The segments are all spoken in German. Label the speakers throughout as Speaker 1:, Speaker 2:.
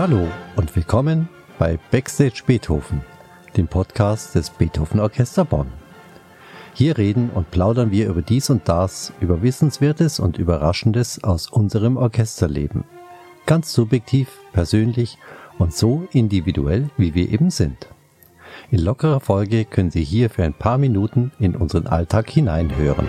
Speaker 1: Hallo und willkommen bei Backstage Beethoven, dem Podcast des Beethoven Orchester Bonn. Hier reden und plaudern wir über dies und das, über Wissenswertes und Überraschendes aus unserem Orchesterleben. Ganz subjektiv, persönlich und so individuell, wie wir eben sind. In lockerer Folge können Sie hier für ein paar Minuten in unseren Alltag hineinhören.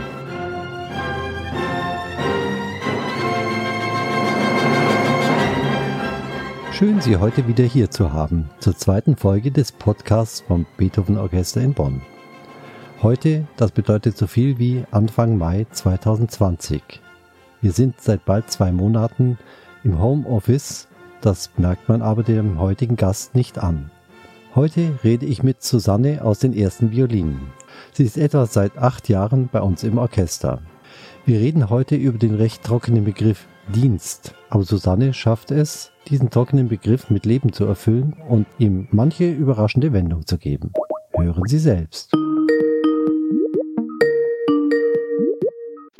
Speaker 1: Schön, Sie heute wieder hier zu haben, zur zweiten Folge des Podcasts vom Beethoven Orchester in Bonn. Heute, das bedeutet so viel wie Anfang Mai 2020. Wir sind seit bald zwei Monaten im Homeoffice, das merkt man aber dem heutigen Gast nicht an. Heute rede ich mit Susanne aus den ersten Violinen. Sie ist etwa seit acht Jahren bei uns im Orchester. Wir reden heute über den recht trockenen Begriff Dienst, aber Susanne schafft es, diesen trockenen Begriff mit Leben zu erfüllen und ihm manche überraschende Wendung zu geben. Hören Sie selbst.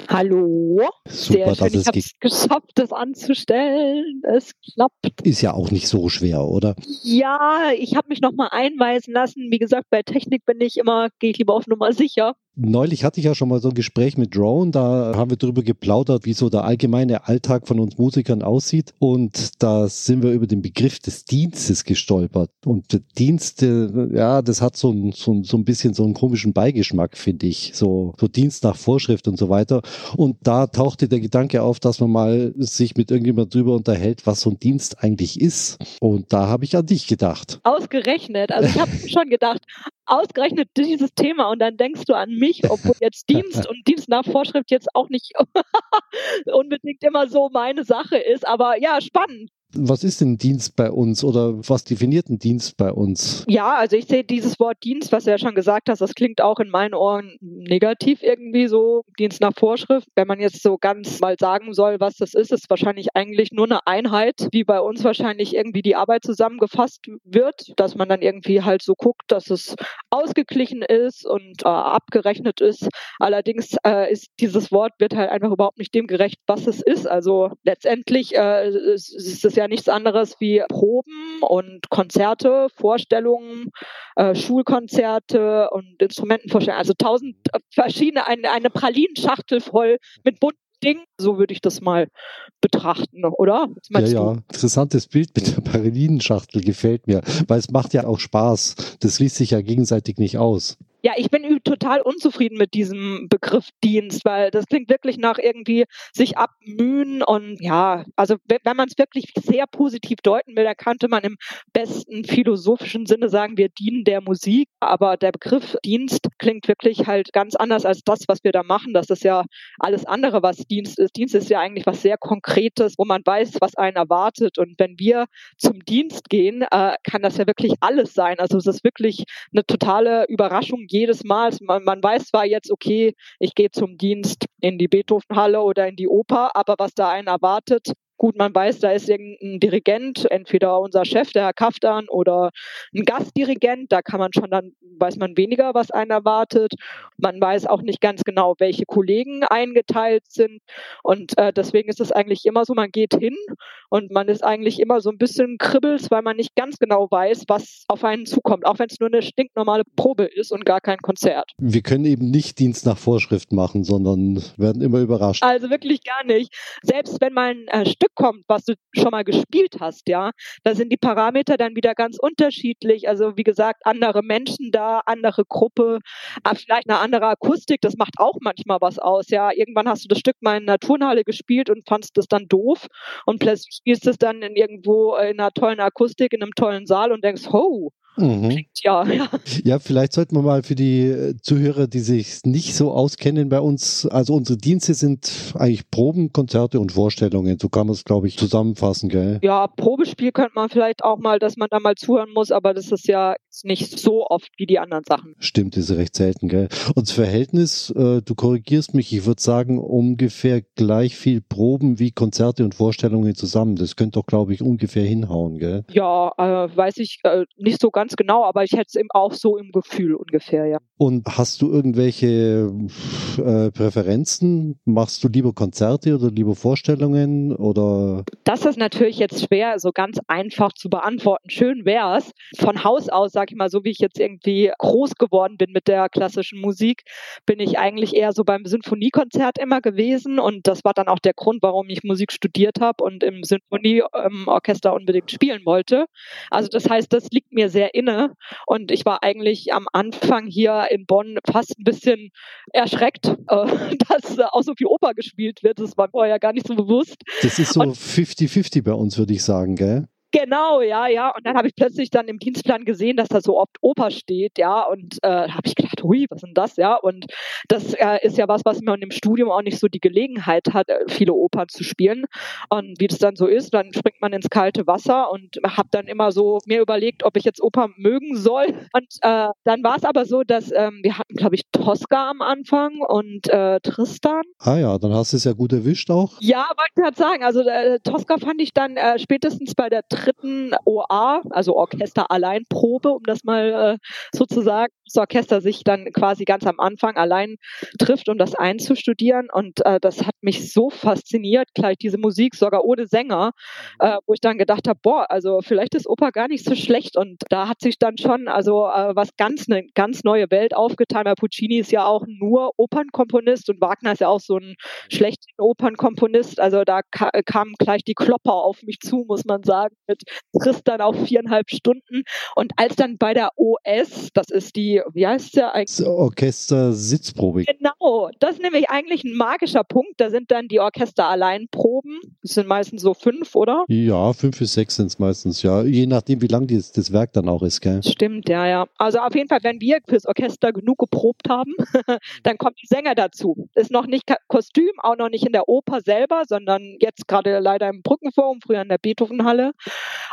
Speaker 2: Hallo.
Speaker 1: Super,
Speaker 2: Sehr schön. Ich habe es geschafft, das anzustellen. Es klappt.
Speaker 1: Ist ja auch nicht so schwer, oder?
Speaker 2: Ja, ich habe mich noch mal einweisen lassen. Wie gesagt, bei Technik bin ich immer, gehe ich lieber auf Nummer sicher.
Speaker 1: Neulich hatte ich ja schon mal so ein Gespräch mit Drone, da haben wir darüber geplaudert, wie so der allgemeine Alltag von uns Musikern aussieht. Und da sind wir über den Begriff des Dienstes gestolpert. Und der Dienst, ja, das hat so ein, so, so ein bisschen so einen komischen Beigeschmack, finde ich. So, so Dienst nach Vorschrift und so weiter. Und da tauchte der Gedanke auf, dass man mal sich mit irgendjemand drüber unterhält, was so ein Dienst eigentlich ist. Und da habe ich an dich gedacht.
Speaker 2: Ausgerechnet. Also ich habe schon gedacht, ausgerechnet dieses Thema und dann denkst du an mich, obwohl jetzt Dienst und Dienst nach Vorschrift jetzt auch nicht unbedingt immer so meine Sache ist. Aber ja, spannend.
Speaker 1: Was ist denn Dienst bei uns oder was definiert ein Dienst bei uns?
Speaker 2: Ja, also ich sehe dieses Wort Dienst, was du ja schon gesagt hast, das klingt auch in meinen Ohren negativ irgendwie so, Dienst nach Vorschrift. Wenn man jetzt so ganz mal sagen soll, was das ist, ist wahrscheinlich eigentlich nur eine Einheit, wie bei uns wahrscheinlich irgendwie die Arbeit zusammengefasst wird, dass man dann irgendwie halt so guckt, dass es ausgeglichen ist und äh, abgerechnet ist. Allerdings äh, ist dieses Wort wird halt einfach überhaupt nicht dem gerecht, was es ist. Also letztendlich äh, ist, es ja ja nichts anderes wie Proben und Konzerte, Vorstellungen, äh, Schulkonzerte und Instrumentenvorstellungen. Also tausend äh, verschiedene, eine, eine Pralinschachtel voll mit bunten Dingen. So würde ich das mal betrachten, oder?
Speaker 1: Ja, ja, interessantes Bild mit der Pralinenschachtel gefällt mir, weil es macht ja auch Spaß. Das schließt sich ja gegenseitig nicht aus.
Speaker 2: Ja, ich bin total unzufrieden mit diesem Begriff Dienst, weil das klingt wirklich nach irgendwie sich abmühen und ja, also wenn man es wirklich sehr positiv deuten will, dann könnte man im besten philosophischen Sinne sagen, wir dienen der Musik, aber der Begriff Dienst klingt wirklich halt ganz anders als das, was wir da machen. Das ist ja alles andere, was Dienst ist. Dienst ist ja eigentlich was sehr Konkretes, wo man weiß, was einen erwartet und wenn wir zum Dienst gehen, äh, kann das ja wirklich alles sein. Also es ist wirklich eine totale Überraschung jedes Mal. Man, man weiß zwar jetzt, okay, ich gehe zum Dienst in die Beethovenhalle oder in die Oper, aber was da einen erwartet, Gut, man weiß, da ist irgendein Dirigent, entweder unser Chef, der Herr Kaftan, oder ein Gastdirigent. Da kann man schon dann, weiß man weniger, was einen erwartet. Man weiß auch nicht ganz genau, welche Kollegen eingeteilt sind. Und äh, deswegen ist es eigentlich immer so, man geht hin und man ist eigentlich immer so ein bisschen kribbels, weil man nicht ganz genau weiß, was auf einen zukommt. Auch wenn es nur eine stinknormale Probe ist und gar kein Konzert.
Speaker 1: Wir können eben nicht Dienst nach Vorschrift machen, sondern werden immer überrascht.
Speaker 2: Also wirklich gar nicht. Selbst wenn mal ein äh, Stück kommt, was du schon mal gespielt hast, ja, da sind die Parameter dann wieder ganz unterschiedlich. Also wie gesagt, andere Menschen da, andere Gruppe, ah, vielleicht eine andere Akustik, das macht auch manchmal was aus, ja. Irgendwann hast du das Stück mal in einer Turnhalle gespielt und fandst das dann doof und plötzlich spielst du es dann in irgendwo in einer tollen Akustik, in einem tollen Saal und denkst, ho, Mhm. Ja, ja.
Speaker 1: ja, vielleicht sollten wir mal für die äh, Zuhörer, die sich nicht so auskennen bei uns, also unsere Dienste sind eigentlich Proben, Konzerte und Vorstellungen. So kann man es, glaube ich, zusammenfassen, gell?
Speaker 2: Ja, Probespiel könnte man vielleicht auch mal, dass man da mal zuhören muss, aber das ist ja nicht so oft wie die anderen Sachen.
Speaker 1: Stimmt, ist recht selten, gell? Und das Verhältnis, äh, du korrigierst mich, ich würde sagen, ungefähr gleich viel Proben wie Konzerte und Vorstellungen zusammen. Das könnte doch, glaube ich, ungefähr hinhauen, gell?
Speaker 2: Ja, äh, weiß ich äh, nicht so ganz ganz genau, aber ich hätte es auch so im Gefühl ungefähr, ja.
Speaker 1: Und hast du irgendwelche äh, Präferenzen? Machst du lieber Konzerte oder lieber Vorstellungen oder?
Speaker 2: Das ist natürlich jetzt schwer, so ganz einfach zu beantworten. Schön wäre es. Von Haus aus, sag ich mal, so wie ich jetzt irgendwie groß geworden bin mit der klassischen Musik, bin ich eigentlich eher so beim Sinfoniekonzert immer gewesen. Und das war dann auch der Grund, warum ich Musik studiert habe und im Sinfonieorchester unbedingt spielen wollte. Also das heißt, das liegt mir sehr inne. Und ich war eigentlich am Anfang hier in Bonn fast ein bisschen erschreckt, äh, dass äh, auch so viel Oper gespielt wird. Das war vorher gar nicht so bewusst.
Speaker 1: Das ist so 50-50 bei uns, würde ich sagen, gell?
Speaker 2: Genau, ja, ja. Und dann habe ich plötzlich dann im Dienstplan gesehen, dass da so oft Oper steht, ja. Und äh, habe ich gedacht, hui, was ist denn das, ja? Und das äh, ist ja was, was man im Studium auch nicht so die Gelegenheit hat, äh, viele Opern zu spielen. Und wie das dann so ist, dann springt man ins kalte Wasser und habe dann immer so mir überlegt, ob ich jetzt Oper mögen soll. Und äh, dann war es aber so, dass ähm, wir hatten, glaube ich, Tosca am Anfang und äh, Tristan.
Speaker 1: Ah ja, dann hast du es ja gut erwischt auch.
Speaker 2: Ja, wollte ich gerade sagen. Also äh, Tosca fand ich dann äh, spätestens bei der dritten OA, also Orchester Alleinprobe, um das mal äh, sozusagen, das Orchester sich dann quasi ganz am Anfang allein trifft, um das einzustudieren. Und äh, das hat mich so fasziniert, gleich diese Musik, sogar ohne Sänger, mhm. äh, wo ich dann gedacht habe, boah, also vielleicht ist Oper gar nicht so schlecht. Und da hat sich dann schon also äh, was ganz, eine ganz neue Welt aufgetan. Weil Puccini ist ja auch nur Opernkomponist und Wagner ist ja auch so ein mhm. schlechter Opernkomponist. Also da ka kamen gleich die Klopper auf mich zu, muss man sagen mit Tristan auch viereinhalb Stunden. Und als dann bei der OS, das ist die, wie heißt der
Speaker 1: eigentlich? Orchester Sitzprobe.
Speaker 2: Genau, das ist nämlich eigentlich ein magischer Punkt. Da sind dann die Orchester Alleinproben. Das sind meistens so fünf, oder?
Speaker 1: Ja, fünf bis sechs sind es meistens, ja. Je nachdem, wie lang das, das Werk dann auch ist, gell?
Speaker 2: Stimmt, ja, ja. Also auf jeden Fall, wenn wir fürs Orchester genug geprobt haben, dann kommt die Sänger dazu. Ist noch nicht Kostüm, auch noch nicht in der Oper selber, sondern jetzt gerade leider im Brückenforum, früher in der Beethovenhalle.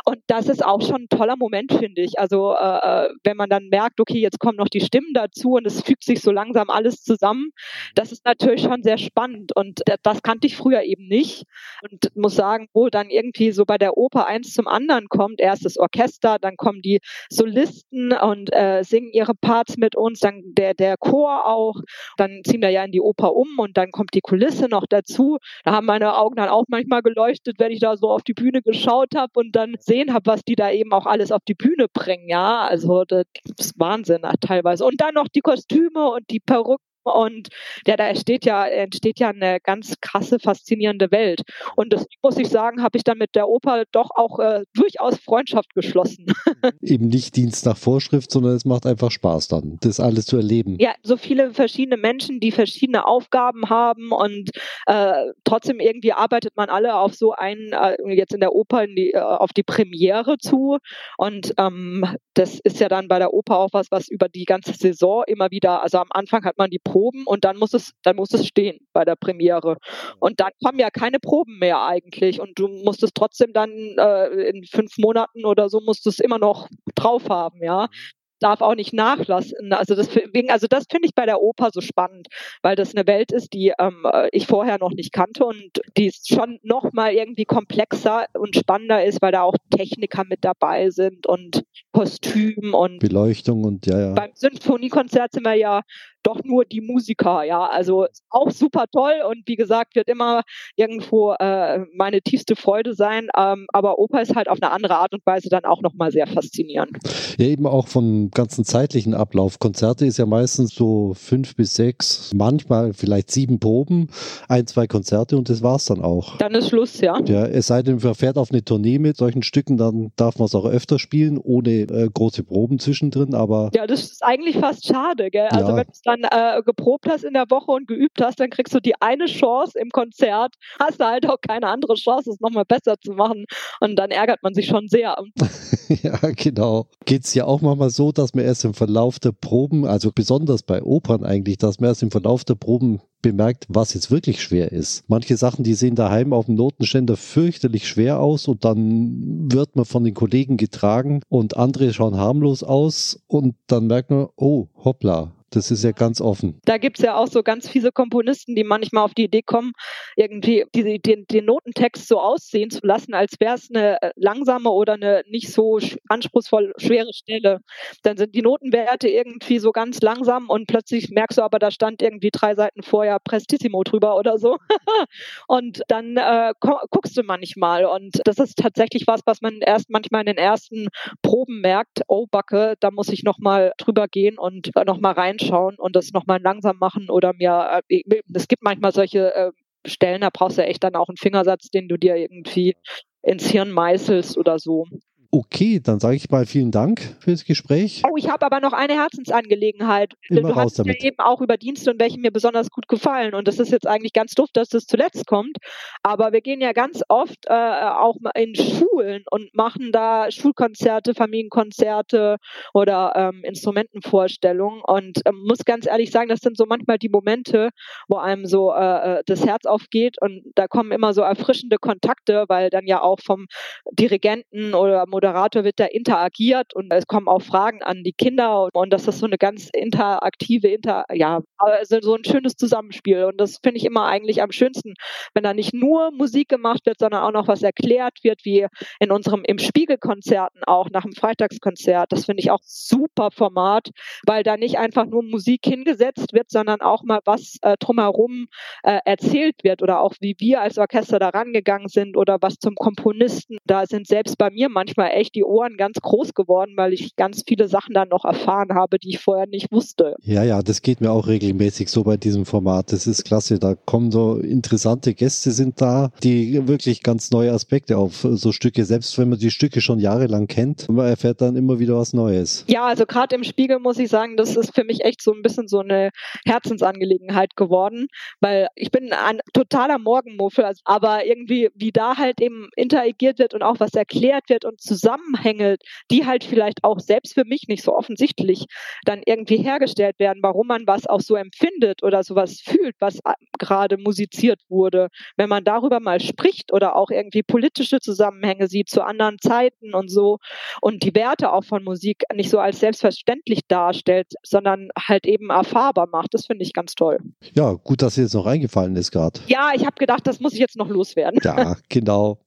Speaker 2: Und das ist auch schon ein toller Moment, finde ich. Also äh, äh, wenn man dann merkt, okay, jetzt kommen noch die Stimmen dazu und es fügt sich so langsam alles zusammen, das ist natürlich schon sehr spannend. Und das kannte ich früher eben nicht. Und muss sagen, wo dann irgendwie so bei der Oper eins zum anderen kommt, erst das Orchester, dann kommen die Solisten und äh, singen ihre Parts mit uns, dann der, der Chor auch, dann ziehen wir ja in die Oper um und dann kommt die Kulisse noch dazu. Da haben meine Augen dann auch manchmal geleuchtet, wenn ich da so auf die Bühne geschaut habe und dann gesehen habe, was die da eben auch alles auf die Bühne bringen, ja. Also das ist Wahnsinn teilweise. Und dann noch die Kostüme und die Perücken und ja, da entsteht ja, entsteht ja eine ganz krasse, faszinierende Welt. Und das muss ich sagen, habe ich dann mit der Oper doch auch äh, durchaus Freundschaft geschlossen.
Speaker 1: Eben nicht Dienst nach Vorschrift, sondern es macht einfach Spaß dann, das alles zu erleben.
Speaker 2: Ja, so viele verschiedene Menschen, die verschiedene Aufgaben haben und äh, trotzdem irgendwie arbeitet man alle auf so einen, äh, jetzt in der Oper in die, äh, auf die Premiere zu. Und ähm, das ist ja dann bei der Oper auch was, was über die ganze Saison immer wieder, also am Anfang hat man die Proben und dann muss es, dann muss es stehen bei der Premiere. Und dann kommen ja keine Proben mehr eigentlich und du musst es trotzdem dann äh, in fünf Monaten oder so musst du es immer noch drauf haben, ja. Mhm darf auch nicht nachlassen. Also das, also das finde ich bei der Oper so spannend, weil das eine Welt ist, die ähm, ich vorher noch nicht kannte und die schon noch mal irgendwie komplexer und spannender ist, weil da auch Techniker mit dabei sind und Kostüm und
Speaker 1: Beleuchtung und ja, ja.
Speaker 2: Beim Sinfoniekonzert sind wir ja doch nur die Musiker, ja. Also auch super toll und wie gesagt, wird immer irgendwo äh, meine tiefste Freude sein. Ähm, aber Oper ist halt auf eine andere Art und Weise dann auch nochmal sehr faszinierend.
Speaker 1: Ja, eben auch vom ganzen zeitlichen Ablauf. Konzerte ist ja meistens so fünf bis sechs, manchmal vielleicht sieben Proben, ein, zwei Konzerte und das war's dann auch.
Speaker 2: Dann ist Schluss, ja.
Speaker 1: Ja, es sei denn, man fährt auf eine Tournee mit solchen Stücken, dann darf man es auch öfter spielen, ohne äh, große Proben zwischendrin, aber.
Speaker 2: Ja, das ist eigentlich fast schade, gell? Also ja. wenn es dann äh, geprobt hast in der Woche und geübt hast, dann kriegst du die eine Chance im Konzert, hast du halt auch keine andere Chance, es nochmal besser zu machen. Und dann ärgert man sich schon sehr.
Speaker 1: ja, genau. Geht es ja auch manchmal so, dass man erst im Verlauf der Proben, also besonders bei Opern eigentlich, dass man erst im Verlauf der Proben bemerkt, was jetzt wirklich schwer ist. Manche Sachen, die sehen daheim auf dem Notenständer fürchterlich schwer aus und dann wird man von den Kollegen getragen und andere schauen harmlos aus und dann merkt man, oh, hoppla, Das ist ja ganz offen.
Speaker 2: Da gibt es ja auch so ganz fiese Komponisten, die manchmal auf die Idee kommen, irgendwie die, den, den Notentext so aussehen zu lassen, als wäre es eine äh, langsame oder eine nicht so anspruchsvoll schwere Stelle. Dann sind die Notenwerte irgendwie so ganz langsam und plötzlich merkst du aber, da stand irgendwie drei Seiten vorher Prestissimo drüber oder so. und dann äh, guckst du manchmal. Und das ist tatsächlich was, was man erst manchmal in den ersten Proben merkt. Oh, Backe, da muss ich nochmal drüber gehen und äh, nochmal reinschauen und das nochmal langsam machen oder mir, äh, es gibt manchmal solche äh, Stellen, da brauchst du echt dann auch einen Fingersatz, den du dir irgendwie ins Hirn meißelst oder so.
Speaker 1: Okay, dann sage ich mal vielen Dank fürs Gespräch.
Speaker 2: Oh, ich habe aber noch eine Herzensangelegenheit.
Speaker 1: Immer du hast ja
Speaker 2: eben auch über Dienste und welche mir besonders gut gefallen. Und das ist jetzt eigentlich ganz doof, dass das zuletzt kommt. Aber wir gehen ja ganz oft äh, auch in Schulen und machen da Schulkonzerte, Familienkonzerte oder ähm, Instrumentenvorstellungen. Und ähm, muss ganz ehrlich sagen, das sind so manchmal die Momente, wo einem so äh, äh das Herz aufgeht. Und da kommen immer so erfrischende Kontakte, weil dann ja auch vom Dirigenten oder Moderator wird da interagiert und es kommen auch Fragen an die Kinder und das ist so eine ganz interaktive, inter, ja, also so ein schönes Zusammenspiel und das finde ich immer eigentlich am schönsten, wenn da nicht nur Musik gemacht wird, sondern auch noch was erklärt wird, wie in unserem im Spiegelkonzerten auch nach dem Freitagskonzert. Das finde ich auch super Format, weil da nicht einfach nur Musik hingesetzt wird, sondern auch mal was äh, drumherum äh, erzählt wird oder auch wie wir als Orchester da rangegangen sind oder was zum Komponisten. Da sind selbst bei mir manchmal echt die Ohren ganz groß geworden, weil ich ganz viele Sachen dann noch erfahren habe, die ich vorher nicht wusste.
Speaker 1: Ja, ja, das geht mir auch regelmäßig so bei diesem Format. Das ist klasse. Da kommen so interessante Gäste sind da, die wirklich ganz neue Aspekte auf so Stücke, selbst wenn man die Stücke schon jahrelang kennt, man erfährt dann immer wieder was Neues.
Speaker 2: Ja, also gerade im Spiegel muss ich sagen, das ist für mich echt so ein bisschen so eine Herzensangelegenheit geworden, weil ich bin ein totaler Morgenmuffel, aber irgendwie, wie da halt eben interagiert wird und auch was erklärt wird und zusammen Zusammenhänge, die halt vielleicht auch selbst für mich nicht so offensichtlich dann irgendwie hergestellt werden, warum man was auch so empfindet oder sowas fühlt, was gerade musiziert wurde. Wenn man darüber mal spricht oder auch irgendwie politische Zusammenhänge sieht zu anderen Zeiten und so und die Werte auch von Musik nicht so als selbstverständlich darstellt, sondern halt eben erfahrbar macht, das finde ich ganz toll.
Speaker 1: Ja, gut, dass dir jetzt noch eingefallen ist gerade.
Speaker 2: Ja, ich habe gedacht, das muss ich jetzt noch loswerden.
Speaker 1: Ja, genau.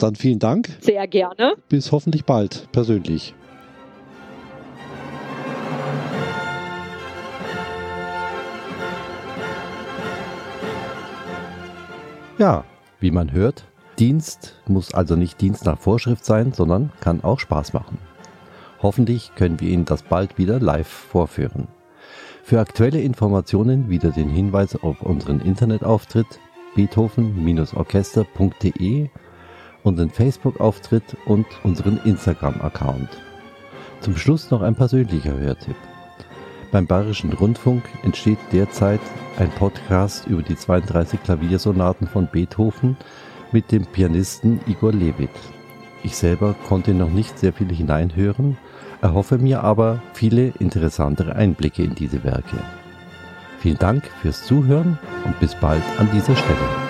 Speaker 1: Dann vielen Dank.
Speaker 2: Sehr gerne.
Speaker 1: Bis hoffentlich bald, persönlich. Ja, wie man hört, Dienst muss also nicht Dienst nach Vorschrift sein, sondern kann auch Spaß machen. Hoffentlich können wir Ihnen das bald wieder live vorführen. Für aktuelle Informationen wieder den Hinweis auf unseren Internetauftritt beethoven-orchester.de unseren Facebook-Auftritt und unseren Instagram-Account. Zum Schluss noch ein persönlicher Hörtipp. Beim Bayerischen Rundfunk entsteht derzeit ein Podcast über die 32 Klaviersonaten von Beethoven mit dem Pianisten Igor Levit. Ich selber konnte noch nicht sehr viel hineinhören, erhoffe mir aber viele interessantere Einblicke in diese Werke. Vielen Dank fürs Zuhören und bis bald an dieser Stelle.